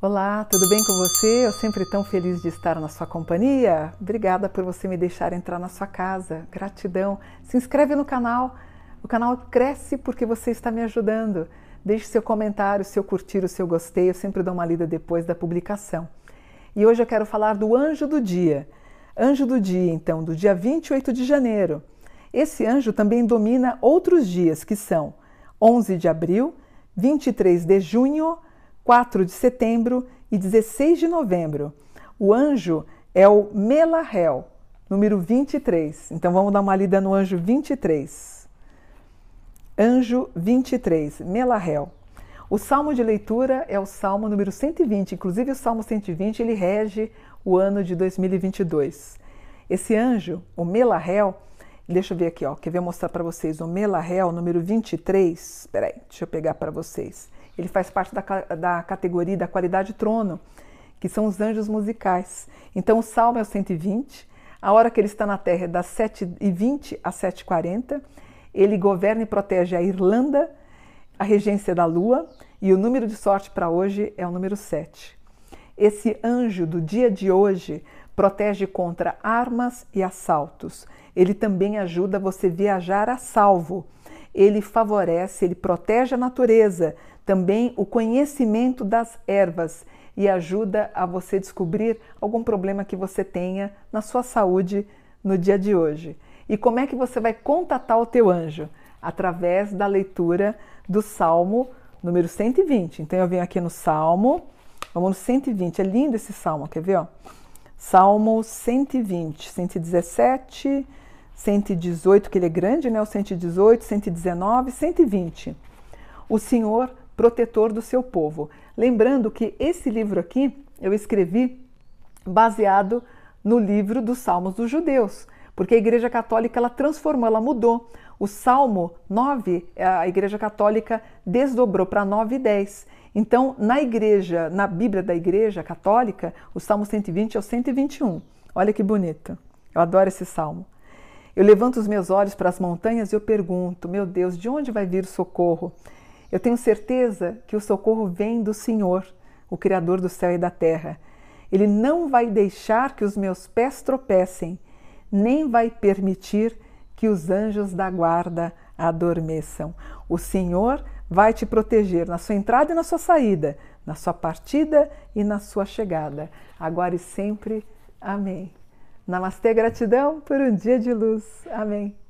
Olá, tudo bem com você? Eu sempre tão feliz de estar na sua companhia. Obrigada por você me deixar entrar na sua casa. Gratidão. Se inscreve no canal. O canal cresce porque você está me ajudando. Deixe seu comentário, seu curtir, o seu gostei. Eu sempre dou uma lida depois da publicação. E hoje eu quero falar do anjo do dia. Anjo do dia, então, do dia 28 de janeiro. Esse anjo também domina outros dias, que são 11 de abril, 23 de junho, 4 de setembro e 16 de novembro. O anjo é o Melahel, número 23. Então vamos dar uma lida no anjo 23. Anjo 23, Melahel. O salmo de leitura é o salmo número 120, inclusive o salmo 120 ele rege o ano de 2022. Esse anjo, o Melahel, deixa eu ver aqui, ó, quer ver mostrar para vocês o Melahel número 23. Espera aí, deixa eu pegar para vocês. Ele faz parte da, da categoria da qualidade trono, que são os anjos musicais. Então o salmo é o 120, a hora que ele está na terra é das 7h20 às 7h40. Ele governa e protege a Irlanda, a regência da lua, e o número de sorte para hoje é o número 7. Esse anjo do dia de hoje protege contra armas e assaltos. Ele também ajuda você viajar a salvo. Ele favorece, ele protege a natureza, também o conhecimento das ervas e ajuda a você descobrir algum problema que você tenha na sua saúde no dia de hoje. E como é que você vai contatar o teu anjo? Através da leitura do Salmo número 120. Então eu venho aqui no Salmo, vamos no 120. É lindo esse salmo, quer ver? Ó? Salmo 120, 117, 118, que ele é grande, né? O 118, 119, 120. O Senhor protetor do seu povo. Lembrando que esse livro aqui eu escrevi baseado no livro dos Salmos dos Judeus, porque a Igreja Católica ela transformou, ela mudou. O Salmo 9, a Igreja Católica desdobrou para 9 e 10. Então, na igreja, na Bíblia da Igreja Católica, o Salmo 120 é o 121. Olha que bonito. Eu adoro esse salmo. Eu levanto os meus olhos para as montanhas e eu pergunto: meu Deus, de onde vai vir o socorro? Eu tenho certeza que o socorro vem do Senhor, o Criador do céu e da terra. Ele não vai deixar que os meus pés tropecem, nem vai permitir que os anjos da guarda adormeçam. O Senhor vai te proteger na sua entrada e na sua saída, na sua partida e na sua chegada, agora e sempre. Amém. Namastê, gratidão por um dia de luz. Amém.